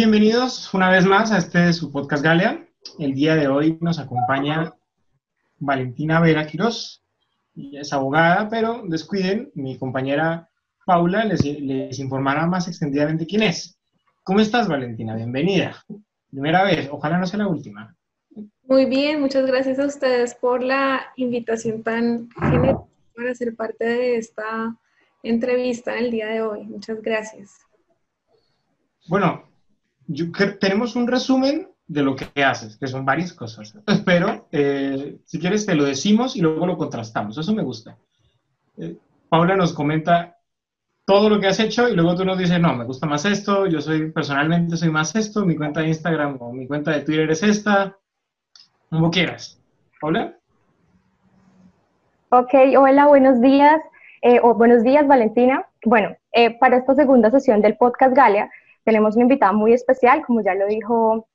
Bienvenidos una vez más a este su podcast Galea. El día de hoy nos acompaña Valentina Vera Quiroz. Ella es abogada, pero descuiden, mi compañera Paula les, les informará más extendidamente quién es. ¿Cómo estás, Valentina? Bienvenida. Primera vez, ojalá no sea la última. Muy bien, muchas gracias a ustedes por la invitación tan generosa para ser parte de esta entrevista en el día de hoy. Muchas gracias. Bueno, tenemos un resumen de lo que haces, que son varias cosas. Pero, eh, si quieres, te lo decimos y luego lo contrastamos. Eso me gusta. Eh, Paula nos comenta todo lo que has hecho y luego tú nos dices, no, me gusta más esto, yo soy personalmente soy más esto, mi cuenta de Instagram o mi cuenta de Twitter es esta, como quieras. Paula. Ok, hola, buenos días. Eh, o buenos días, Valentina. Bueno, para esta segunda sesión del podcast Galia, tenemos una invitada muy especial, como ya lo dijo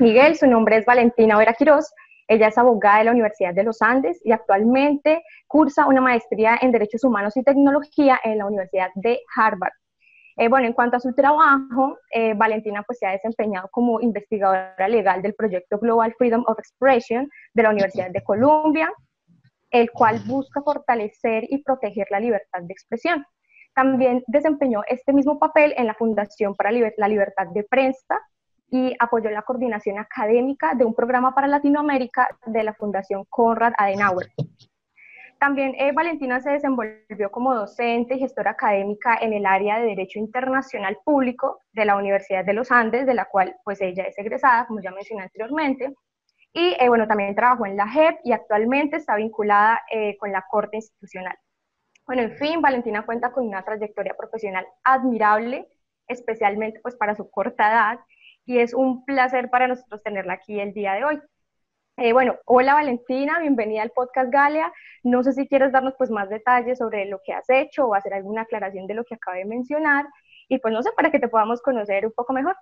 Miguel, su nombre es Valentina Vera Quiroz. Ella es abogada de la Universidad de los Andes y actualmente cursa una maestría en Derechos Humanos y Tecnología en la Universidad de Harvard. Eh, bueno, en cuanto a su trabajo, eh, Valentina pues se ha desempeñado como investigadora legal del proyecto Global Freedom of Expression de la Universidad de Columbia, el cual busca fortalecer y proteger la libertad de expresión. También desempeñó este mismo papel en la Fundación para la Libertad de Prensa y apoyó la coordinación académica de un programa para Latinoamérica de la Fundación Konrad Adenauer. También eh, Valentina se desenvolvió como docente y gestora académica en el área de Derecho Internacional Público de la Universidad de los Andes, de la cual pues ella es egresada, como ya mencioné anteriormente. Y eh, bueno, también trabajó en la JEP y actualmente está vinculada eh, con la Corte Institucional. Bueno, en fin, Valentina cuenta con una trayectoria profesional admirable, especialmente pues para su corta edad, y es un placer para nosotros tenerla aquí el día de hoy. Eh, bueno, hola Valentina, bienvenida al podcast Galia. No sé si quieres darnos pues más detalles sobre lo que has hecho o hacer alguna aclaración de lo que acabé de mencionar y pues no sé, para que te podamos conocer un poco mejor.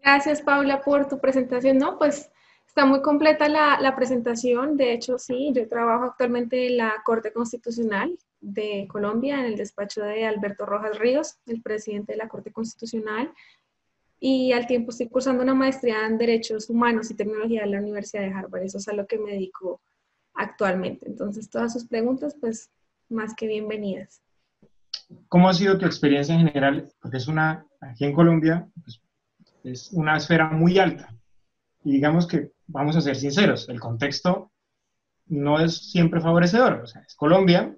Gracias Paula por tu presentación. No, pues Está muy completa la, la, presentación. De hecho, sí, yo trabajo actualmente en la Corte Constitucional de Colombia, en el despacho de Alberto Rojas Ríos, el presidente de la Corte Constitucional. Y al tiempo estoy cursando una maestría en Derechos Humanos y Tecnología en la Universidad de Harvard. Eso es a lo que me dedico actualmente. Entonces, todas sus preguntas, pues, más que bienvenidas. ¿Cómo ha sido tu experiencia en general? Porque es una, aquí en Colombia, pues, es una esfera muy alta. Y digamos que vamos a ser sinceros, el contexto no es siempre favorecedor. O sea, es Colombia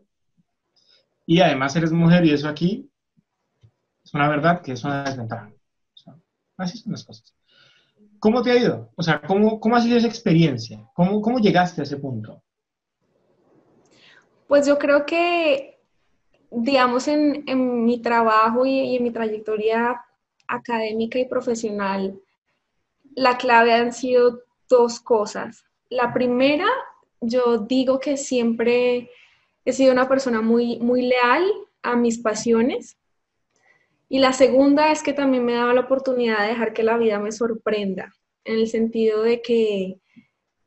y además eres mujer y eso aquí es una verdad que es una desventaja. así son las cosas. ¿Cómo te ha ido? O sea, ¿cómo, cómo ha sido esa experiencia? ¿Cómo, ¿Cómo llegaste a ese punto? Pues yo creo que, digamos, en, en mi trabajo y, y en mi trayectoria académica y profesional, la clave han sido dos cosas. La primera, yo digo que siempre he sido una persona muy, muy leal a mis pasiones. Y la segunda es que también me dado la oportunidad de dejar que la vida me sorprenda, en el sentido de que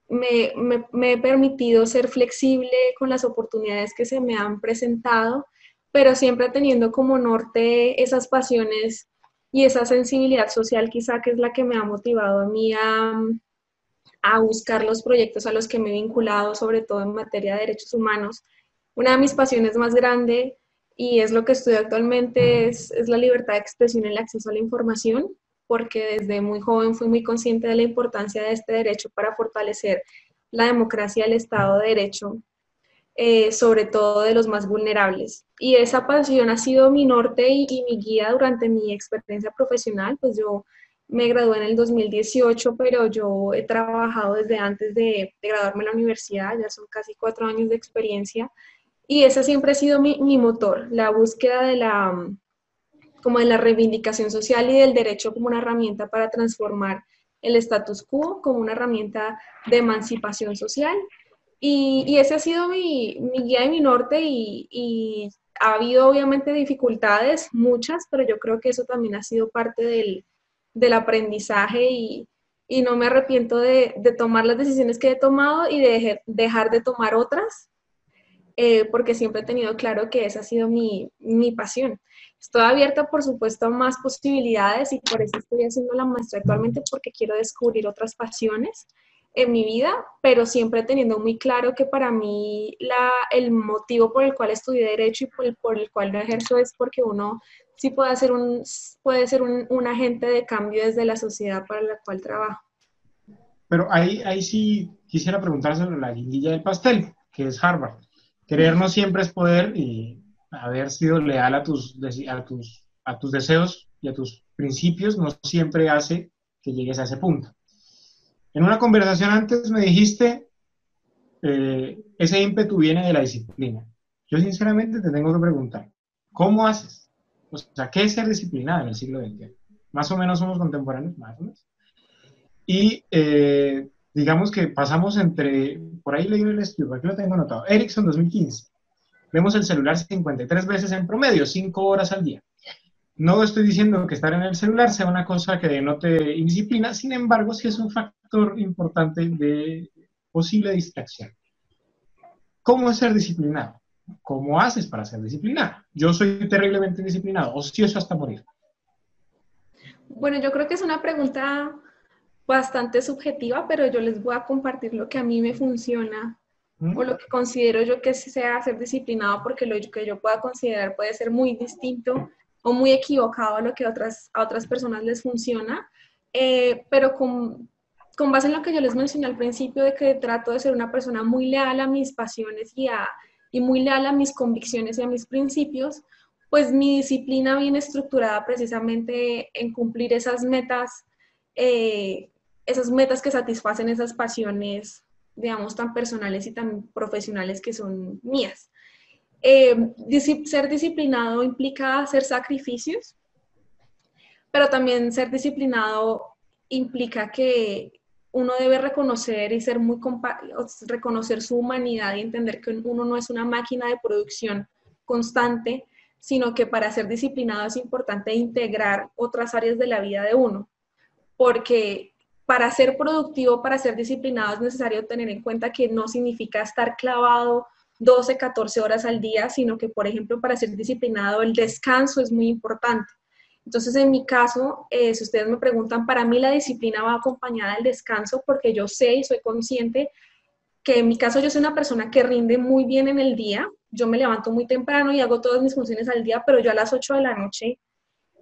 me, me, he permitido ser flexible con las oportunidades que se me han presentado, pero siempre teniendo como norte esas pasiones y esa sensibilidad social quizá que es la que me ha motivado a mí a, a buscar los proyectos a los que me he vinculado, sobre todo en materia de derechos humanos. Una de mis pasiones más grandes y es lo que estudio actualmente es, es la libertad de expresión y el acceso a la información, porque desde muy joven fui muy consciente de la importancia de este derecho para fortalecer la democracia el Estado de Derecho, eh, sobre todo de los más vulnerables. Y esa pasión ha sido mi norte y, y mi guía durante mi experiencia profesional, pues yo me gradué en el 2018, pero yo he trabajado desde antes de, graduarme en la universidad, ya son casi cuatro años de experiencia, y ese siempre ha sido mi, mi, motor, la búsqueda de la, como de la reivindicación social y del derecho como una herramienta para transformar el status quo, como una herramienta de emancipación social. Y, y ese ha sido mi, mi, guía y mi norte y, y ha habido obviamente dificultades, muchas, pero yo creo que eso también ha sido parte del, del aprendizaje y, no me arrepiento de, tomar las decisiones que he tomado y de dejar de tomar otras, eh, porque siempre he tenido claro que esa ha sido mi, pasión. Estoy abierta, por supuesto, a más posibilidades y por eso estoy haciendo la maestra actualmente porque quiero descubrir otras pasiones en mi vida, pero siempre teniendo muy claro que para mí la, el motivo por el cual estudié Derecho y por el, por el cual lo ejerzo es porque uno sí puede ser, un, puede ser un, un, agente de cambio desde la sociedad para la cual trabajo. Pero ahí, ahí sí quisiera preguntar sobre la guindilla del pastel, que es Harvard. Querer no siempre es poder y haber sido leal a tus, a tus, a tus deseos y a tus principios no siempre hace que llegues a ese punto. En una conversación antes me dijiste, eh, ese ímpetu viene de la disciplina. Yo sinceramente te tengo que preguntar, ¿cómo haces? O sea, ¿qué es ser disciplinado en el siglo XX? Más o menos somos contemporáneos, más o menos. Y eh, digamos que pasamos entre, por ahí leí el estudio, aquí lo tengo anotado, Ericsson 2015. Vemos el celular 53 veces en promedio, 5 horas al día. No estoy diciendo que estar en el celular sea una cosa que denote indisciplina, sin embargo, sí es un factor importante de posible distracción. ¿Cómo es ser disciplinado? ¿Cómo haces para ser disciplinado? Yo soy terriblemente disciplinado, ocioso hasta morir. Bueno, yo creo que es una pregunta bastante subjetiva, pero yo les voy a compartir lo que a mí me funciona ¿Mm? o lo que considero yo que sea ser disciplinado, porque lo que yo pueda considerar puede ser muy distinto o muy equivocado a lo que otras, a otras personas les funciona, eh, pero con, con base en lo que yo les mencioné al principio de que trato de ser una persona muy leal a mis pasiones y a, y muy leal a mis convicciones y a mis principios, pues mi disciplina viene estructurada precisamente en cumplir esas metas, eh, esas metas que satisfacen esas pasiones, digamos, tan personales y tan profesionales que son mías. Eh, ser disciplinado implica hacer sacrificios, pero también ser disciplinado implica que uno debe reconocer y ser muy reconocer su humanidad y entender que uno no es una máquina de producción constante, sino que para ser disciplinado es importante integrar otras áreas de la vida de uno, porque para ser productivo, para ser disciplinado es necesario tener en cuenta que no significa estar clavado 12, 14 horas al día, sino que, por ejemplo, para ser disciplinado el descanso es muy importante. Entonces, en mi caso, eh, si ustedes me preguntan, para mí la disciplina va acompañada del descanso porque yo sé y soy consciente que en mi caso yo soy una persona que rinde muy bien en el día. Yo me levanto muy temprano y hago todas mis funciones al día, pero yo a las 8 de la noche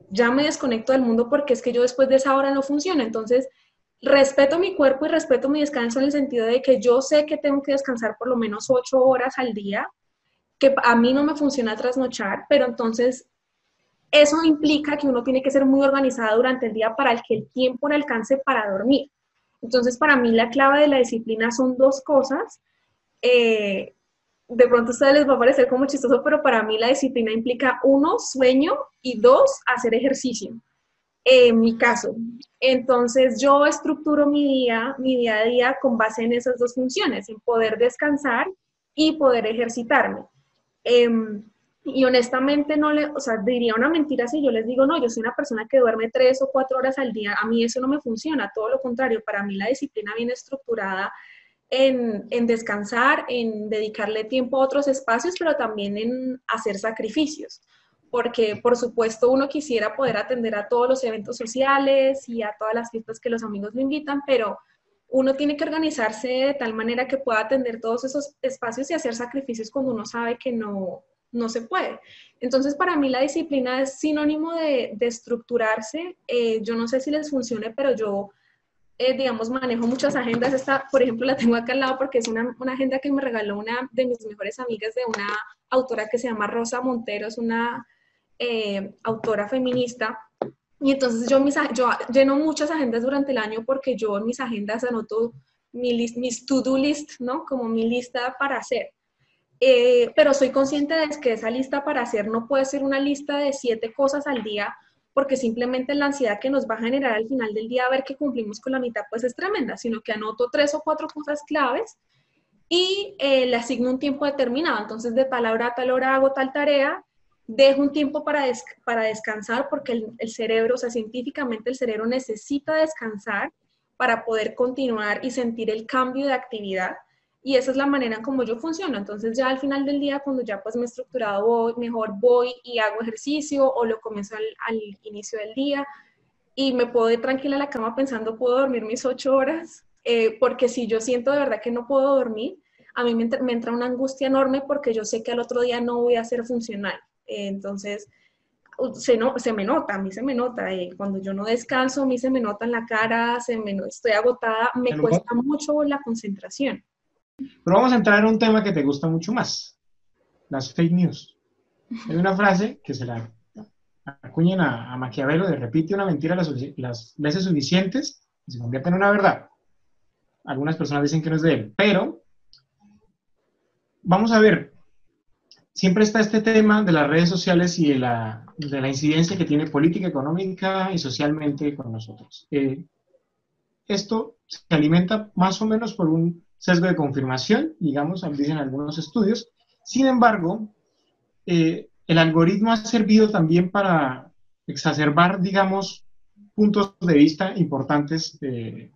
ya me desconecto del mundo porque es que yo después de esa hora no funciona. Entonces, respeto mi cuerpo y respeto mi descanso en el sentido de que yo sé que tengo que descansar por lo menos 8 horas al día, que a mí no me funciona trasnochar, pero entonces eso implica que uno tiene que ser muy organizado durante el día para que el tiempo le alcance para dormir. Entonces, para mí la clave de la disciplina son dos cosas. Eh, de pronto a ustedes les va a parecer como chistoso, pero para mí la disciplina implica uno, sueño y dos, hacer ejercicio. En mi caso. Entonces, yo estructuro mi día, mi día a día con base en esas dos funciones, en poder descansar y poder ejercitarme. Em, y honestamente no le, o sea, diría una mentira si yo les digo, no, yo soy una persona que duerme tres o cuatro horas al día, a mí eso no me funciona, todo lo contrario, para mí la disciplina viene estructurada en, en descansar, en dedicarle tiempo a otros espacios, pero también en hacer sacrificios, porque por supuesto uno quisiera poder atender a todos los eventos sociales y a todas las fiestas que los amigos le invitan, pero uno tiene que organizarse de tal manera que pueda atender todos esos espacios y hacer sacrificios cuando uno sabe que no, no se puede. Entonces, para mí la disciplina es sinónimo de, estructurarse. Eh, yo no sé si les funcione, pero yo, eh, digamos, manejo muchas agendas. Esta, por ejemplo, la tengo acá al lado porque es una, agenda que me regaló una de mis mejores amigas de una autora que se llama Rosa Montero, es una eh, autora feminista. Y entonces yo, mis, yo lleno muchas agendas durante el año porque yo en mis agendas anoto mi mis to-do list, ¿no? Como mi lista para hacer. Eh, pero soy consciente de que esa lista para hacer no puede ser una lista de siete cosas al día, porque simplemente la ansiedad que nos va a generar al final del día a ver que cumplimos con la mitad, pues es tremenda, sino que anoto tres o cuatro cosas claves y eh, le asigno un tiempo determinado. Entonces, de tal hora a tal hora hago tal tarea, dejo un tiempo para, para descansar, porque el, el cerebro, o sea, científicamente el cerebro necesita descansar para poder continuar y sentir el cambio de actividad y esa es la manera como yo funciono. Entonces ya al final del día, cuando ya pues me he estructurado voy, mejor voy y hago ejercicio o lo comienzo al, inicio del día y me puedo ir tranquila a la cama pensando puedo dormir mis ocho horas, eh, porque si yo siento de verdad que no puedo dormir, a mí me entra, una angustia enorme porque yo sé que al otro día no voy a ser funcional. Entonces, se, no, se me nota, a mí se me nota. Eh, cuando yo no descanso, a mí se me nota en la cara, se me, estoy agotada, me cuesta mucho la concentración. Pero vamos a entrar en un tema que te gusta mucho más, las fake news. Hay una frase que se la acuñen a, Maquiavelo de repite una mentira las, las, veces suficientes y se convierte en una verdad. Algunas personas dicen que no es de él, pero vamos a ver, siempre está este tema de las redes sociales y de la, de la incidencia que tiene política, económica y socialmente con nosotros. Eh, esto se alimenta más o menos por un sesgo de confirmación, digamos, dicen algunos estudios. Sin embargo, eh, el algoritmo ha servido también para exacerbar, digamos, puntos de vista importantes eh,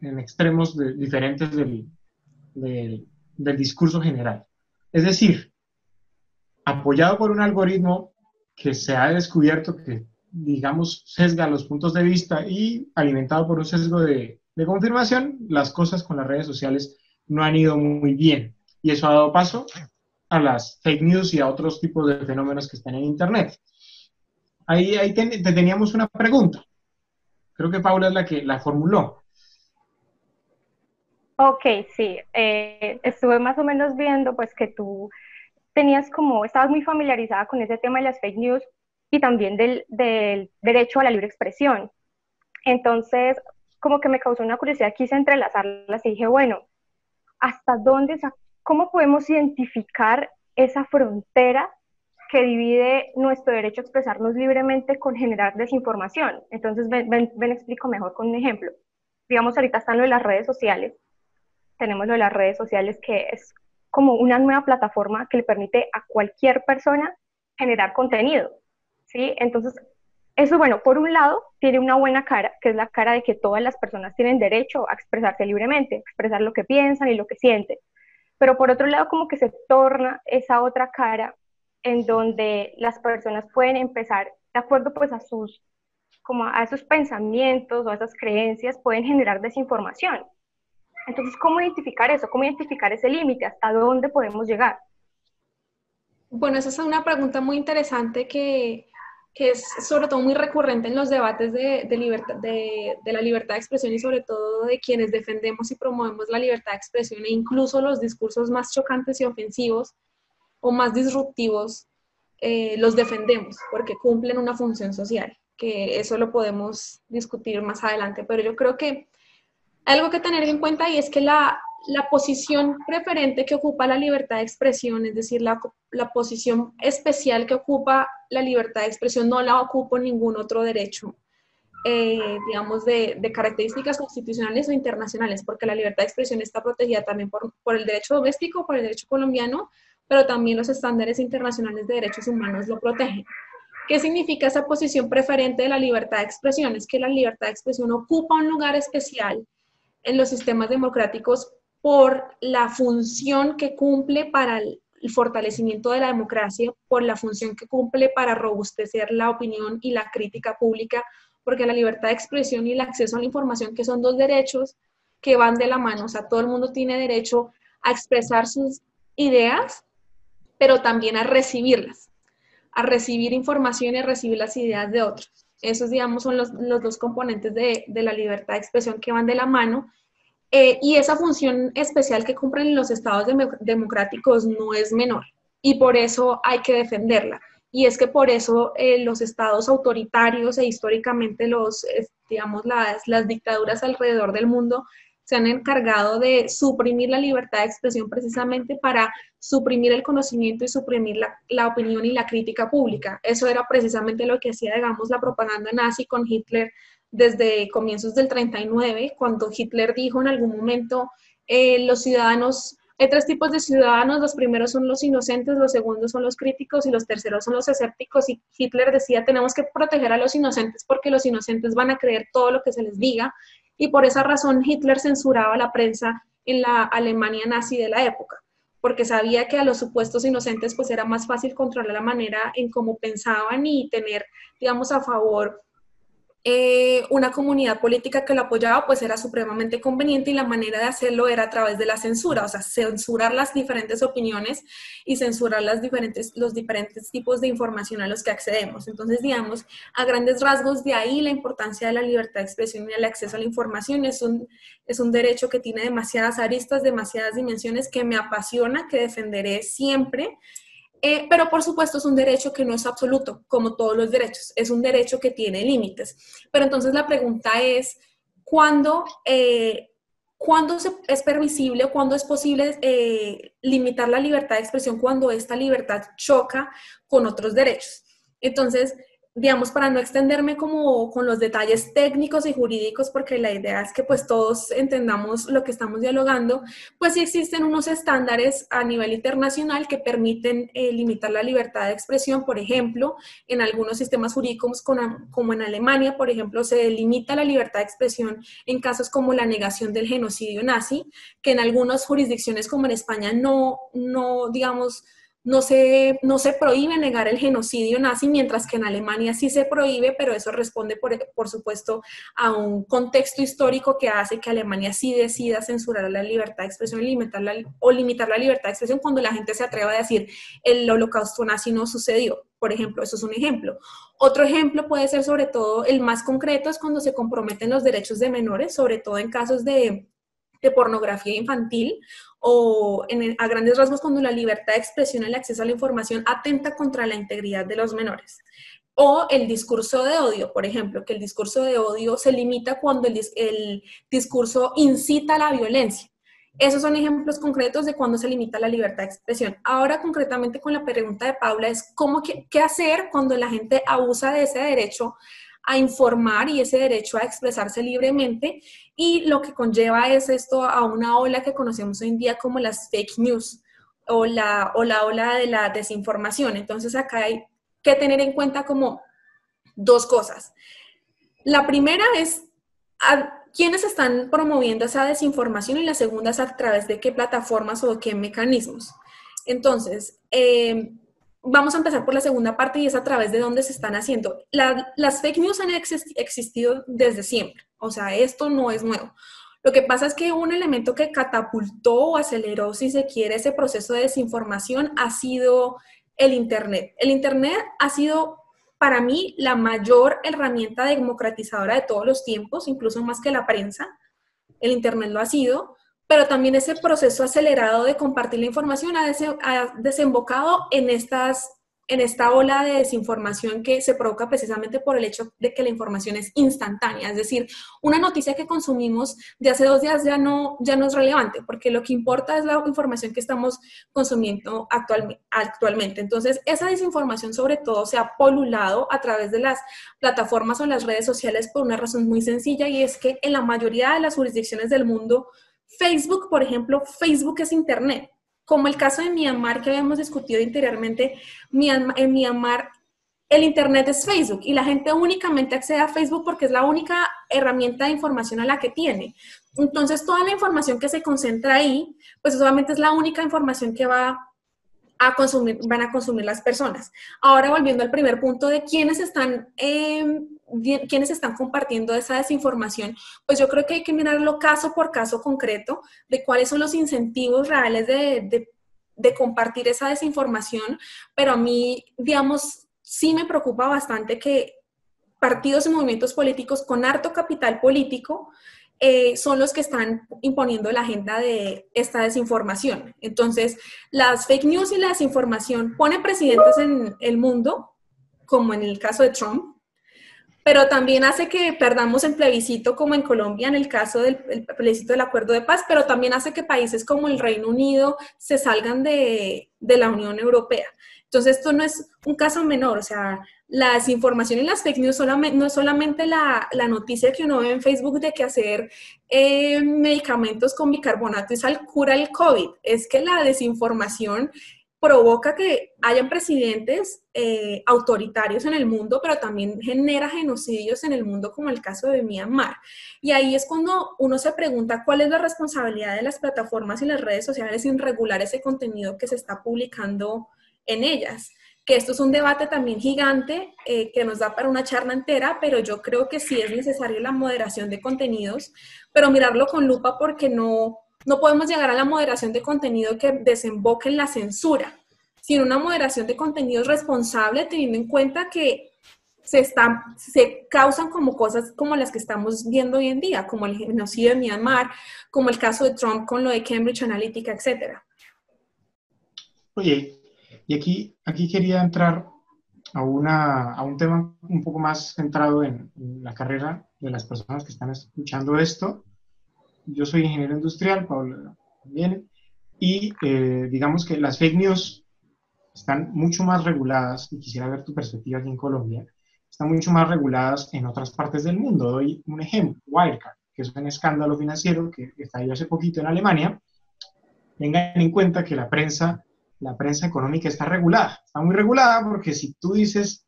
en extremos diferentes del discurso general. Es decir, apoyado por un algoritmo que se ha descubierto que, digamos, sesga los puntos de vista y alimentado por un sesgo de, confirmación, las cosas con las redes sociales no han ido muy bien. Y eso ha dado paso a las fake news y a otros tipos de fenómenos que están en Internet. Ahí, ahí te, teníamos una pregunta. Creo que Paula es la que la formuló. Ok, sí. Eh, estuve más o menos viendo pues que tú tenías como, estabas muy familiarizada con ese tema de las fake news y también del, del derecho a la libre expresión. Entonces, como que me causó una curiosidad, quise entrelazarlas y dije, bueno, hasta dónde, cómo podemos identificar esa frontera que divide nuestro derecho a expresarnos libremente con generar desinformación. Entonces, ven, ven, explico mejor con un ejemplo. Digamos, ahorita están lo de las redes sociales. Tenemos lo de las redes sociales que es como una nueva plataforma que le permite a cualquier persona generar contenido. ¿sí? Entonces, eso, bueno, por un lado, tiene una buena cara, que es la cara de que todas las personas tienen derecho a expresarse libremente, expresar lo que piensan y lo que sienten. Pero por otro lado, como que se torna esa otra cara en donde las personas pueden empezar, de acuerdo pues a sus, como a esos pensamientos o a esas creencias, pueden generar desinformación. Entonces, ¿cómo identificar eso? ¿Cómo identificar ese límite? ¿Hasta dónde podemos llegar? Bueno, esa es una pregunta muy interesante que, que es sobre todo muy recurrente en los debates de, de, libertad, de, de, la libertad de expresión y sobre todo de quienes defendemos y promovemos la libertad de expresión e incluso los discursos más chocantes y ofensivos o más disruptivos eh, los defendemos porque cumplen una función social, que eso lo podemos discutir más adelante, pero yo creo que algo que tener en cuenta y es que la, la posición preferente que ocupa la libertad de expresión, es decir, la, la, posición especial que ocupa la libertad de expresión, no la ocupa ningún otro derecho, eh, digamos, de, de, características constitucionales o internacionales, porque la libertad de expresión está protegida también por, por el derecho doméstico, por el derecho colombiano, pero también los estándares internacionales de derechos humanos lo protegen. ¿Qué significa esa posición preferente de la libertad de expresión? Es que la libertad de expresión ocupa un lugar especial en los sistemas democráticos por la función que cumple para el fortalecimiento de la democracia, por la función que cumple para robustecer la opinión y la crítica pública, porque la libertad de expresión y el acceso a la información, que son dos derechos que van de la mano, o sea, todo el mundo tiene derecho a expresar sus ideas, pero también a recibirlas, a recibir información y a recibir las ideas de otros. Esos, digamos, son los, los dos componentes de, de la libertad de expresión que van de la mano eh, y esa función especial que cumplen los estados democráticos no es menor y por eso hay que defenderla. Y es que por eso eh, los estados autoritarios e históricamente los, digamos, las, las dictaduras alrededor del mundo se han encargado de suprimir la libertad de expresión precisamente para suprimir el conocimiento y suprimir la, la, opinión y la crítica pública. Eso era precisamente lo que hacía, digamos, la propaganda nazi con Hitler desde comienzos del 39, cuando Hitler dijo en algún momento, eh, los ciudadanos, hay tres tipos de ciudadanos, los primeros son los inocentes, los segundos son los críticos y los terceros son los escépticos. Y Hitler decía, tenemos que proteger a los inocentes porque los inocentes van a creer todo lo que se les diga. Y por esa razón Hitler censuraba la prensa en la Alemania nazi de la época, porque sabía que a los supuestos inocentes pues era más fácil controlar la manera en cómo pensaban y tener, digamos, a favor eh, una comunidad política que lo apoyaba, pues era supremamente conveniente y la manera de hacerlo era a través de la censura, o sea, censurar las diferentes opiniones y censurar las diferentes, los diferentes tipos de información a los que accedemos. Entonces, digamos, a grandes rasgos, de ahí la importancia de la libertad de expresión y el acceso a la información. Es un, es un derecho que tiene demasiadas aristas, demasiadas dimensiones que me apasiona, que defenderé siempre. Eh, pero por supuesto es un derecho que no es absoluto, como todos los derechos, es un derecho que tiene límites. Pero entonces la pregunta es, ¿cuándo, eh, es permisible o cuándo es posible eh, limitar la libertad de expresión cuando esta libertad choca con otros derechos? Entonces, digamos, para no extenderme como con los detalles técnicos y jurídicos, porque la idea es que pues todos entendamos lo que estamos dialogando, pues sí existen unos estándares a nivel internacional que permiten eh, limitar la libertad de expresión, por ejemplo, en algunos sistemas jurídicos como en Alemania, por ejemplo, se limita la libertad de expresión en casos como la negación del genocidio nazi, que en algunas jurisdicciones como en España no, no digamos, no se, no se prohíbe negar el genocidio nazi, mientras que en Alemania sí se prohíbe, pero eso responde, por, por, supuesto, a un contexto histórico que hace que Alemania sí decida censurar la libertad de expresión limitar o limitar la libertad de expresión cuando la gente se atreva a decir el holocausto nazi no sucedió. Por ejemplo, eso es un ejemplo. Otro ejemplo puede ser sobre todo el más concreto, es cuando se comprometen los derechos de menores, sobre todo en casos de de pornografía infantil o a grandes rasgos cuando la libertad de expresión y el acceso a la información atenta contra la integridad de los menores. O el discurso de odio, por ejemplo, que el discurso de odio se limita cuando el, discurso incita a la violencia. Esos son ejemplos concretos de cuando se limita la libertad de expresión. Ahora, concretamente con la pregunta de Paula, es cómo, qué hacer cuando la gente abusa de ese derecho a informar y ese derecho a expresarse libremente y lo que conlleva es esto a una ola que conocemos hoy en día como las fake news o la, o la ola de la desinformación. Entonces acá hay que tener en cuenta como dos cosas. La primera es a quiénes están promoviendo esa desinformación y la segunda es a través de qué plataformas o qué mecanismos. Entonces, eh, vamos a empezar por la segunda parte y es a través de dónde se están haciendo. las fake news han existido desde siempre, o sea, esto no es nuevo. Lo que pasa es que un elemento que catapultó o aceleró, si se quiere, ese proceso de desinformación ha sido el Internet. El Internet ha sido para mí la mayor herramienta democratizadora de todos los tiempos, incluso más que la prensa. El Internet lo ha sido pero también ese proceso acelerado de compartir la información ha, desembocado en, estas, en esta ola de desinformación que se provoca precisamente por el hecho de que la información es instantánea. Es decir, una noticia que consumimos de hace dos días ya no, ya no es relevante, porque lo que importa es la información que estamos consumiendo actualmente. Entonces, esa desinformación sobre todo se ha polulado a través de las plataformas o las redes sociales por una razón muy sencilla y es que en la mayoría de las jurisdicciones del mundo, Facebook, por ejemplo, Facebook es Internet. Como el caso de Myanmar que habíamos discutido anteriormente, en Myanmar el Internet es Facebook y la gente únicamente accede a Facebook porque es la única herramienta de información a la que tiene. Entonces, toda la información que se concentra ahí, pues solamente es la única información que va a consumir, van a consumir las personas. Ahora, volviendo al primer punto de quiénes están eh, quienes están compartiendo esa desinformación, pues yo creo que hay que mirarlo caso por caso concreto de cuáles son los incentivos reales de, de, compartir esa desinformación, pero a mí, digamos, sí me preocupa bastante que partidos y movimientos políticos con harto capital político eh, son los que están imponiendo la agenda de esta desinformación. Entonces, las fake news y la desinformación ponen presidentes en el mundo, como en el caso de Trump, pero también hace que perdamos el plebiscito como en Colombia en el caso del plebiscito del acuerdo de paz, pero también hace que países como el Reino Unido se salgan de, de la Unión Europea. Entonces, esto no es un caso menor, o sea, la desinformación y las fake news solamente, no es solamente la, la, noticia que uno ve en Facebook de que hacer eh, medicamentos con bicarbonato y sal cura el COVID, es que la desinformación provoca que hayan presidentes eh, autoritarios en el mundo, pero también genera genocidios en el mundo, como el caso de Myanmar. Y ahí es cuando uno se pregunta cuál es la responsabilidad de las plataformas y las redes sociales en regular ese contenido que se está publicando en ellas. Que esto es un debate también gigante eh, que nos da para una charla entera, pero yo creo que sí es necesario la moderación de contenidos, pero mirarlo con lupa porque no, no podemos llegar a la moderación de contenido que desemboque en la censura, sino una moderación de contenidos responsable teniendo en cuenta que se, están, se causan como cosas como las que estamos viendo hoy en día, como el genocidio de Myanmar, como el caso de Trump con lo de Cambridge Analytica, etc. Oye, y aquí, aquí quería entrar a, una, a un tema un poco más centrado en la carrera de las personas que están escuchando esto yo soy ingeniero industrial, Pablo también, y eh, digamos que las fake news están mucho más reguladas, y quisiera ver tu perspectiva aquí en Colombia, están mucho más reguladas en otras partes del mundo. Doy un ejemplo, Wirecard, que es un escándalo financiero que estalló hace poquito en Alemania. Tengan en cuenta que la prensa, la prensa económica está regulada, está muy regulada porque si tú dices,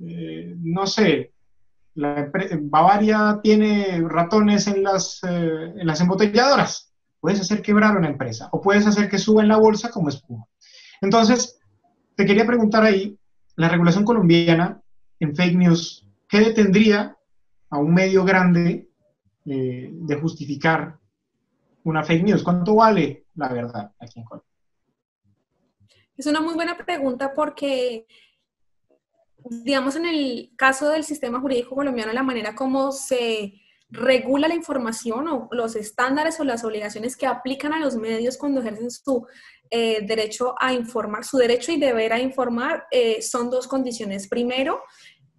eh, no sé, Bavaria tiene ratones en las, eh, en las embotelladoras. Puedes hacer quebrar una empresa o puedes hacer que suba en la bolsa como espuma. Entonces, te quería preguntar ahí, la regulación colombiana en fake news, ¿qué detendría a un medio grande eh, de justificar una fake news? ¿Cuánto vale la verdad aquí en Colombia? Es una muy buena pregunta porque digamos, en el caso del sistema jurídico colombiano, la manera como se regula la información o los estándares o las obligaciones que aplican a los medios cuando ejercen su eh, derecho a informar, su derecho y deber a informar, eh, son dos condiciones. Primero,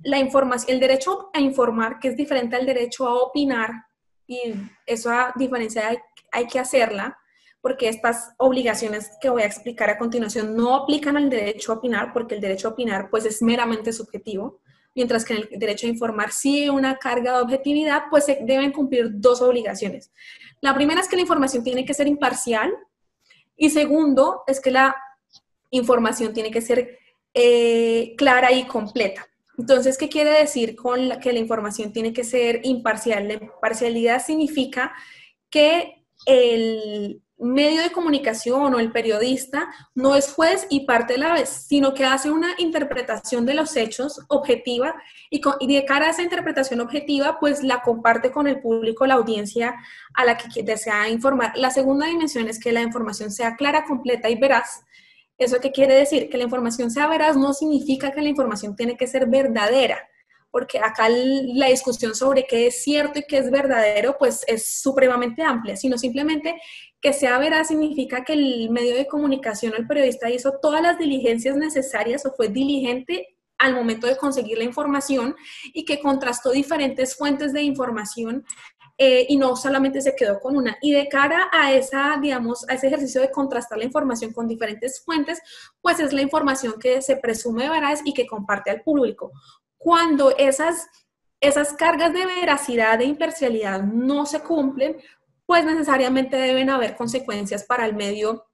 la información, el derecho a informar, que es diferente al derecho a opinar, y esa diferencia hay que hacerla, porque estas obligaciones que voy a explicar a continuación no aplican al derecho a opinar, porque el derecho a opinar pues es meramente subjetivo, mientras que en el derecho a informar sí hay una carga de objetividad, pues se deben cumplir dos obligaciones. La primera es que la información tiene que ser imparcial y segundo es que la información tiene que ser eh, clara y completa. Entonces, ¿qué quiere decir con que la información tiene que ser imparcial? La imparcialidad significa que el, medio de comunicación o el periodista no es juez y parte de la vez, sino que hace una interpretación de los hechos objetiva y, de cara a esa interpretación objetiva, pues la comparte con el público, la audiencia a la que desea informar. La segunda dimensión es que la información sea clara, completa y veraz. ¿Eso qué quiere decir? Que la información sea veraz no significa que la información tiene que ser verdadera porque acá la discusión sobre qué es cierto y qué es verdadero, pues es supremamente amplia, sino simplemente que sea veraz significa que el medio de comunicación, el periodista hizo todas las diligencias necesarias o fue diligente al momento de conseguir la información y que contrastó diferentes fuentes de información eh, y no solamente se quedó con una. Y de cara a esa, digamos, a ese ejercicio de contrastar la información con diferentes fuentes, pues es la información que se presume veraz y que comparte al público. Cuando esas, esas cargas de veracidad, de imparcialidad no se cumplen, pues necesariamente deben haber consecuencias para el medio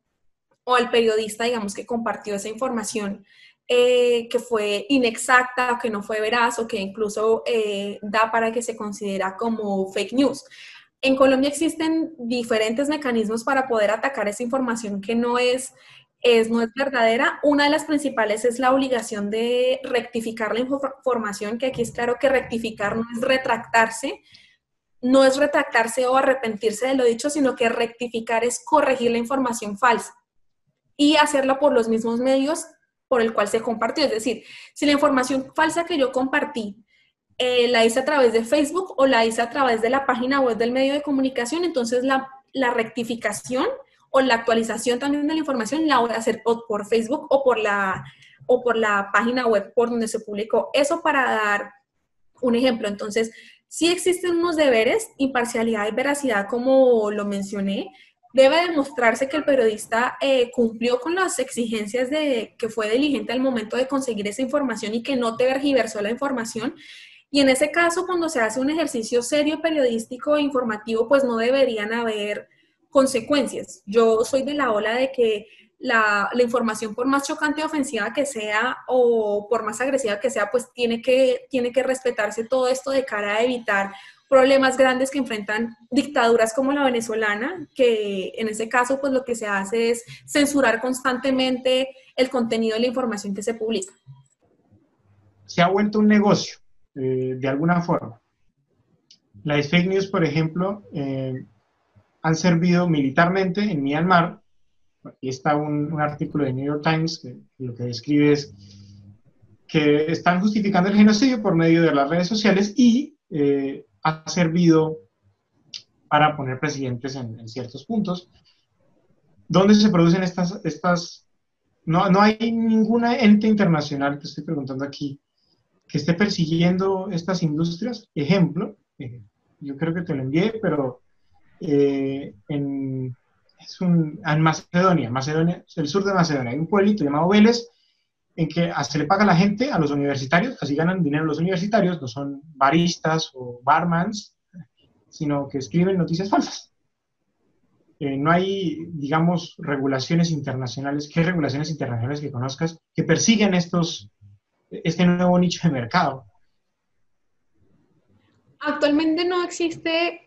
o al periodista, digamos, que compartió esa información eh, que fue inexacta o que no fue veraz o que incluso eh, da para que se considera como fake news. En Colombia existen diferentes mecanismos para poder atacar esa información que no es, es, no es verdadera. Una de las principales es la obligación de rectificar la información, que aquí es claro que rectificar no es retractarse, no es retractarse o arrepentirse de lo dicho, sino que rectificar es corregir la información falsa y hacerlo por los mismos medios por el cual se compartió. Es decir, si la información falsa que yo compartí eh, la hice a través de Facebook o la hice a través de la página web del medio de comunicación, entonces la, la rectificación o la actualización también de la información la voy a hacer por Facebook o por la, o por la página web por donde se publicó. Eso para dar un ejemplo. Entonces, Sí existen unos deberes, imparcialidad y veracidad, como lo mencioné. Debe demostrarse que el periodista eh, cumplió con las exigencias de que fue diligente al momento de conseguir esa información y que no te vergiversó la información. Y en ese caso, cuando se hace un ejercicio serio periodístico e informativo, pues no deberían haber consecuencias. Yo soy de la ola de que la, información, por más chocante o ofensiva que sea o por más agresiva que sea, pues tiene que, tiene que respetarse todo esto de cara a evitar problemas grandes que enfrentan dictaduras como la venezolana, que en ese caso pues lo que se hace es censurar constantemente el contenido de la información que se publica. Se ha vuelto un negocio, eh, de alguna forma. Las fake news, por ejemplo, eh, han servido militarmente en Myanmar. Aquí está un, artículo de New York Times que lo que describe es que están justificando el genocidio por medio de las redes sociales y eh, ha servido para poner presidentes en, ciertos puntos. ¿Dónde se producen estas, estas no, no hay ninguna ente internacional, que estoy preguntando aquí, que esté persiguiendo estas industrias? Ejemplo, eh, yo creo que te lo envié, pero eh, en, es un, en Macedonia, Macedonia, el sur de Macedonia, hay un pueblito llamado Vélez, en que se le paga a la gente, a los universitarios, así ganan dinero los universitarios, no son baristas o barmans, sino que escriben noticias falsas. Eh, no hay, digamos, regulaciones internacionales, ¿qué regulaciones internacionales que conozcas que persiguen estos, este nuevo nicho de mercado? Actualmente no existe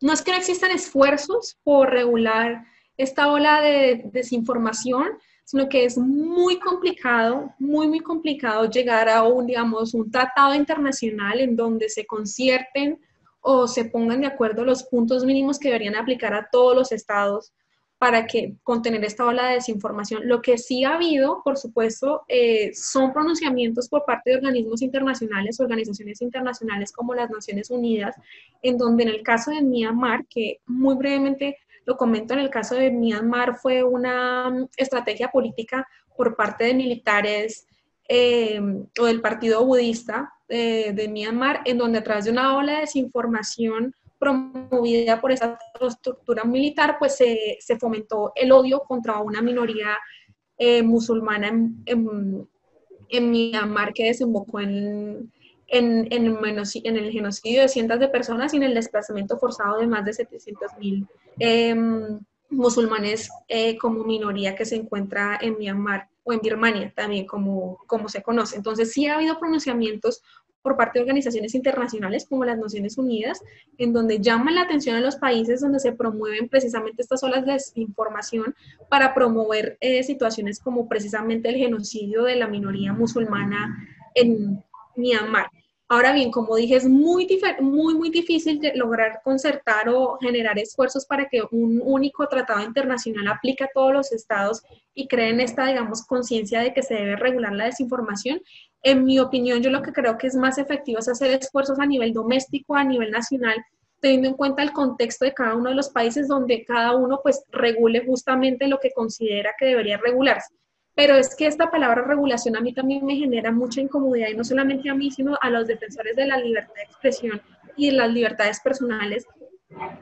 no es que no existan esfuerzos por regular esta ola de desinformación, sino que es muy complicado, muy, muy complicado llegar a un, digamos, un tratado internacional en donde se concierten o se pongan de acuerdo los puntos mínimos que deberían aplicar a todos los estados para que contener esta ola de desinformación. Lo que sí ha habido, por supuesto, eh, son pronunciamientos por parte de organismos internacionales, organizaciones internacionales como las Naciones Unidas, en donde en el caso de Myanmar, que muy brevemente lo comento, en el caso de Myanmar fue una mm, estrategia política por parte de militares eh, o del partido budista eh, de Myanmar, en donde a través de una ola de desinformación promovida por esa estructura militar, pues se, se fomentó el odio contra una minoría eh, musulmana en, en, Myanmar que desembocó en, en, en, el genocidio de cientos de personas y en el desplazamiento forzado de más de 700 mil em, musulmanes eh, como minoría que se encuentra en Myanmar o en Birmania también como, como se conoce. Entonces sí ha habido pronunciamientos por parte de organizaciones internacionales como las Naciones Unidas, en donde llaman la atención a los países donde se promueven precisamente estas olas de desinformación para promover eh, situaciones como precisamente el genocidio de la minoría musulmana en Myanmar. Ahora bien, como dije, es muy, muy, muy difícil lograr concertar o generar esfuerzos para que un único tratado internacional aplique a todos los estados y creen esta, digamos, conciencia de que se debe regular la desinformación. En mi opinión, yo lo que creo que es más efectivo es hacer esfuerzos a nivel doméstico, a nivel nacional, teniendo en cuenta el contexto de cada uno de los países donde cada uno pues regule justamente lo que considera que debería regularse pero es que esta palabra regulación a mí también me genera mucha incomodidad y no solamente a mí, sino a los defensores de la libertad de expresión y de las libertades personales,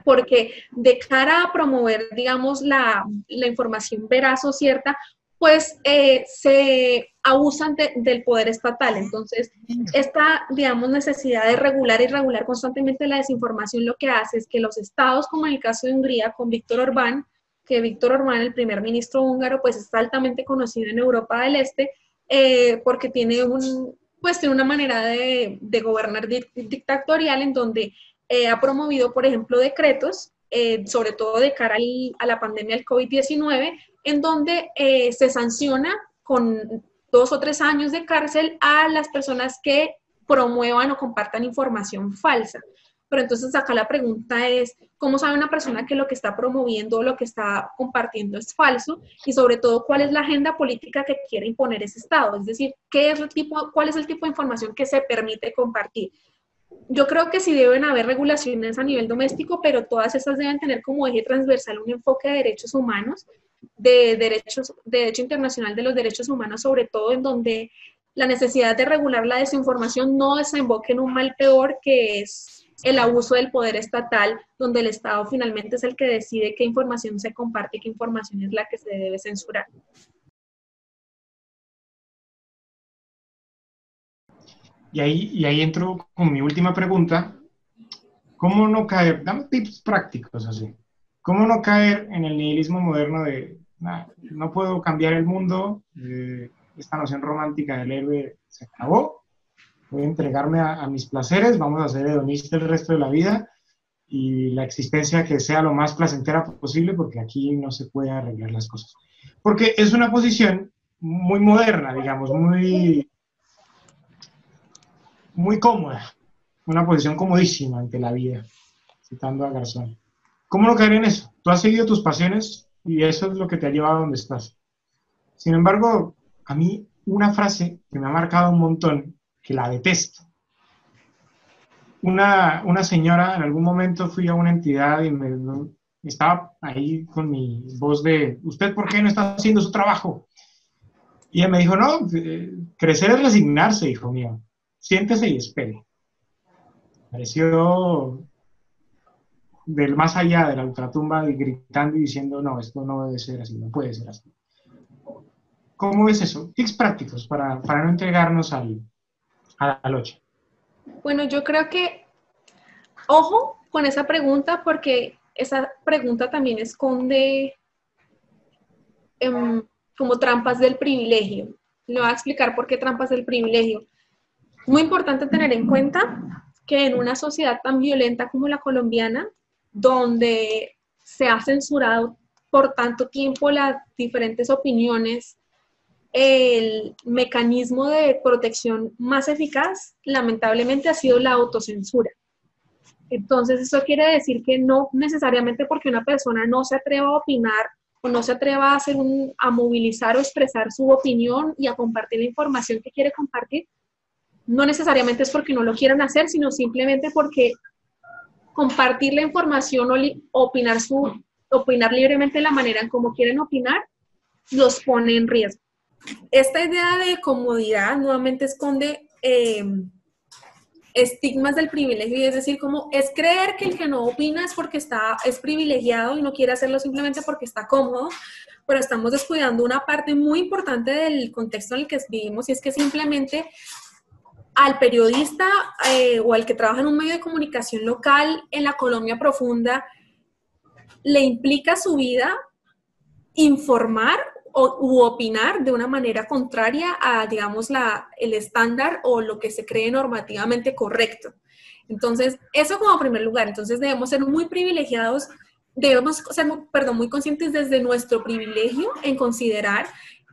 porque de cara a promover, digamos, la, la información veraz o cierta, pues eh, se abusan del poder estatal. Entonces, esta, digamos, necesidad de regular y regular constantemente la desinformación lo que hace es que los estados, como en el caso de Hungría con Víctor Orbán, que Víctor Orbán, el primer ministro húngaro, pues es altamente conocido en Europa del Este eh, porque tiene, un, pues, tiene una manera de, gobernar dictatorial en donde eh, ha promovido, por ejemplo, decretos, eh, sobre todo de cara a la pandemia del COVID-19, en donde se sanciona con dos o tres años de cárcel a las personas que promuevan o compartan información falsa. Pero entonces acá la pregunta es, ¿cómo sabe una persona que lo que está promoviendo o lo que está compartiendo es falso? Y sobre todo, ¿cuál es la agenda política que quiere imponer ese Estado? Es decir, ¿qué es el tipo, ¿cuál es el tipo de información que se permite compartir? Yo creo que sí deben haber regulaciones a nivel doméstico, pero todas esas deben tener como eje transversal un enfoque de derechos humanos, de derechos, de derecho internacional de los derechos humanos, sobre todo en donde la necesidad de regular la desinformación no desemboque en un mal peor que es el abuso del poder estatal, donde el Estado finalmente es el que decide qué información se comparte y qué información es la que se debe censurar. Y ahí, y ahí entro con mi última pregunta. ¿Cómo no caer? Dame tips prácticos así. ¿Cómo no caer en el nihilismo moderno de no puedo cambiar el mundo, eh, esta noción romántica del héroe se acabó, voy a entregarme a, mis placeres, vamos a ser hedonistas el resto de la vida y la existencia que sea lo más placentera posible porque aquí no se puede arreglar las cosas. Porque es una posición muy moderna, digamos, muy, muy cómoda, una posición comodísima ante la vida, citando a Garzón. ¿Cómo no caer en eso? Tú has seguido tus pasiones y eso es lo que te ha llevado a donde estás. Sin embargo, a mí una frase que me ha marcado un montón, que la detesto. Una, una señora, en algún momento fui a una entidad y me, estaba ahí con mi voz de, ¿usted por qué no está haciendo su trabajo? Y ella me dijo, no, eh, crecer es resignarse, hijo mío. Siéntese y espere. Pareció del más allá de la ultratumba gritando y diciendo, no, esto no debe ser así, no puede ser así. ¿Cómo ves eso? Tips prácticos para, para no entregarnos al, a la noche. Bueno, yo creo que, ojo con esa pregunta, porque esa pregunta también esconde em, como trampas del privilegio. Le voy a explicar por qué trampas del privilegio. Muy importante tener en cuenta que en una sociedad tan violenta como la colombiana, donde se ha censurado por tanto tiempo las diferentes opiniones, el mecanismo de protección más eficaz, lamentablemente, ha sido la autocensura. Entonces, eso quiere decir que no necesariamente porque una persona no se atreva a opinar o no se atreva a, hacer un, a movilizar o expresar su opinión y a compartir la información que quiere compartir, no necesariamente es porque no lo quieran hacer, sino simplemente porque compartir la información o opinar, su, opinar libremente de la manera en cómo quieren opinar, los pone en riesgo. Esta idea de comodidad nuevamente esconde eh, estigmas del privilegio, y es decir, como es creer que el que no opina es porque está, es privilegiado y no quiere hacerlo simplemente porque está cómodo, pero estamos descuidando una parte muy importante del contexto en el que vivimos y es que simplemente al periodista eh, o al que trabaja en un medio de comunicación local en la Colombia profunda le implica su vida informar o, u opinar de una manera contraria a, digamos, la, el estándar o lo que se cree normativamente correcto. Entonces, eso como primer lugar. Entonces, debemos ser muy privilegiados, debemos ser, perdón, muy conscientes desde nuestro privilegio en considerar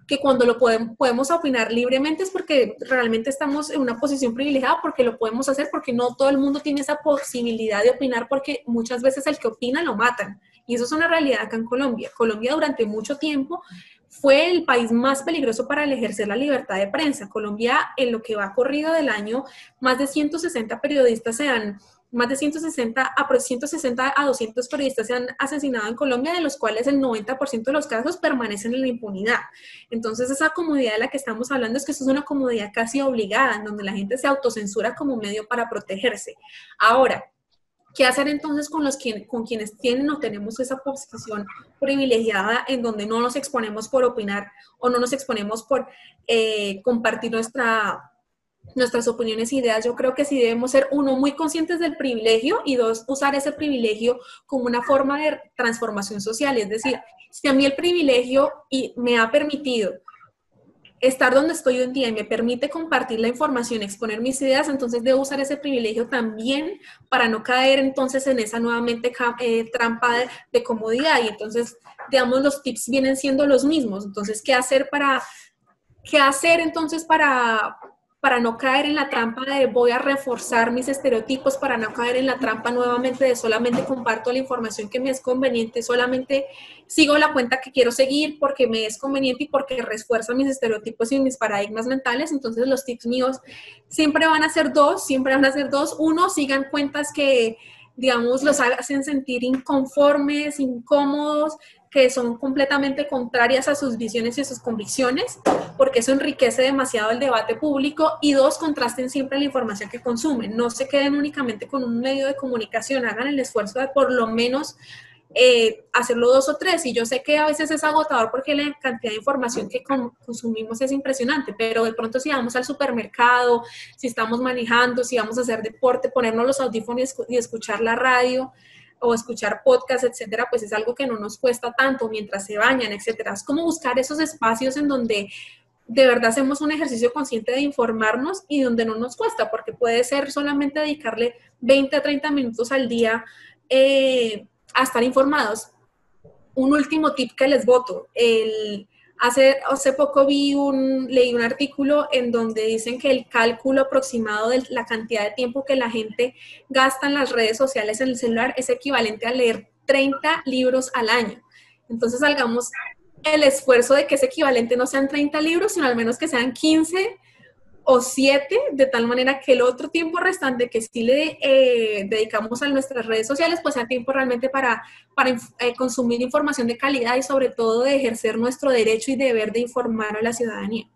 que cuando lo podemos, podemos opinar libremente es porque realmente estamos en una posición privilegiada, porque lo podemos hacer, porque no todo el mundo tiene esa posibilidad de opinar, porque muchas veces el que opina lo matan. Y eso es una realidad acá en Colombia. Colombia durante mucho tiempo fue el país más peligroso para el ejercer la libertad de prensa. Colombia, en lo que va corrido del año, más de 160 periodistas se han más de 160 a, 160 a 200 periodistas se han asesinado en Colombia, de los cuales el 90% de los casos permanecen en la impunidad. Entonces, esa comodidad de la que estamos hablando es que eso es una comodidad casi obligada, en donde la gente se autocensura como medio para protegerse. Ahora, ¿Qué hacer entonces con, los con quienes tienen o tenemos esa posición privilegiada en donde no nos exponemos por opinar o no nos exponemos por eh, compartir nuestra, nuestras opiniones e ideas, yo creo que sí debemos ser, uno, muy conscientes del privilegio y dos, usar ese privilegio como una forma de transformación social. Es decir, si a mí el privilegio y me ha permitido estar donde estoy hoy en día y me permite compartir la información, exponer mis ideas, entonces debo usar ese privilegio también para no caer entonces en esa nuevamente eh, trampa de, de comodidad. Y entonces, digamos, los tips vienen siendo los mismos. Entonces, ¿qué hacer para... ¿Qué hacer entonces para, para no caer en la trampa de voy a reforzar mis estereotipos, para no caer en la trampa nuevamente de solamente comparto la información que me es conveniente, solamente sigo la cuenta que quiero seguir porque me es conveniente y porque refuerza mis estereotipos y mis paradigmas mentales. Entonces los tips míos siempre van a ser dos, siempre van a ser dos. Uno, sigan cuentas que digamos, los hacen sentir inconformes, incómodos, que son completamente contrarias a sus visiones y sus convicciones, porque eso enriquece demasiado el debate público, y dos, contrasten siempre la información que consumen, no se queden únicamente con un medio de comunicación, hagan el esfuerzo de por lo menos eh, hacerlo dos o tres. Y yo sé que a veces es agotador porque la cantidad de información que consumimos es impresionante, pero de pronto si vamos al supermercado, si estamos manejando, si vamos a hacer deporte, ponernos los audífonos y escuchar la radio, o escuchar podcasts, etcétera, pues es algo que no nos cuesta tanto mientras se bañan, etcétera. Es como buscar esos espacios en donde de verdad hacemos un ejercicio consciente de informarnos y donde no nos cuesta, porque puede ser solamente dedicarle 20 a 30 minutos al día eh, a estar informados. Un último tip que les voto, el, hace, hace poco vi un, leí un artículo en donde dicen que el cálculo aproximado de la cantidad de tiempo que la gente gasta en las redes sociales en el celular es equivalente a leer 30 libros al año. Entonces salgamos el esfuerzo de que ese equivalente no sean 30 libros, sino al menos que sean 15 o 7, de tal manera que el otro tiempo restante que sí le eh, dedicamos a nuestras redes sociales, pues sea tiempo realmente para, para eh, consumir información de calidad y sobre todo de ejercer nuestro derecho y deber de informar a la ciudadanía.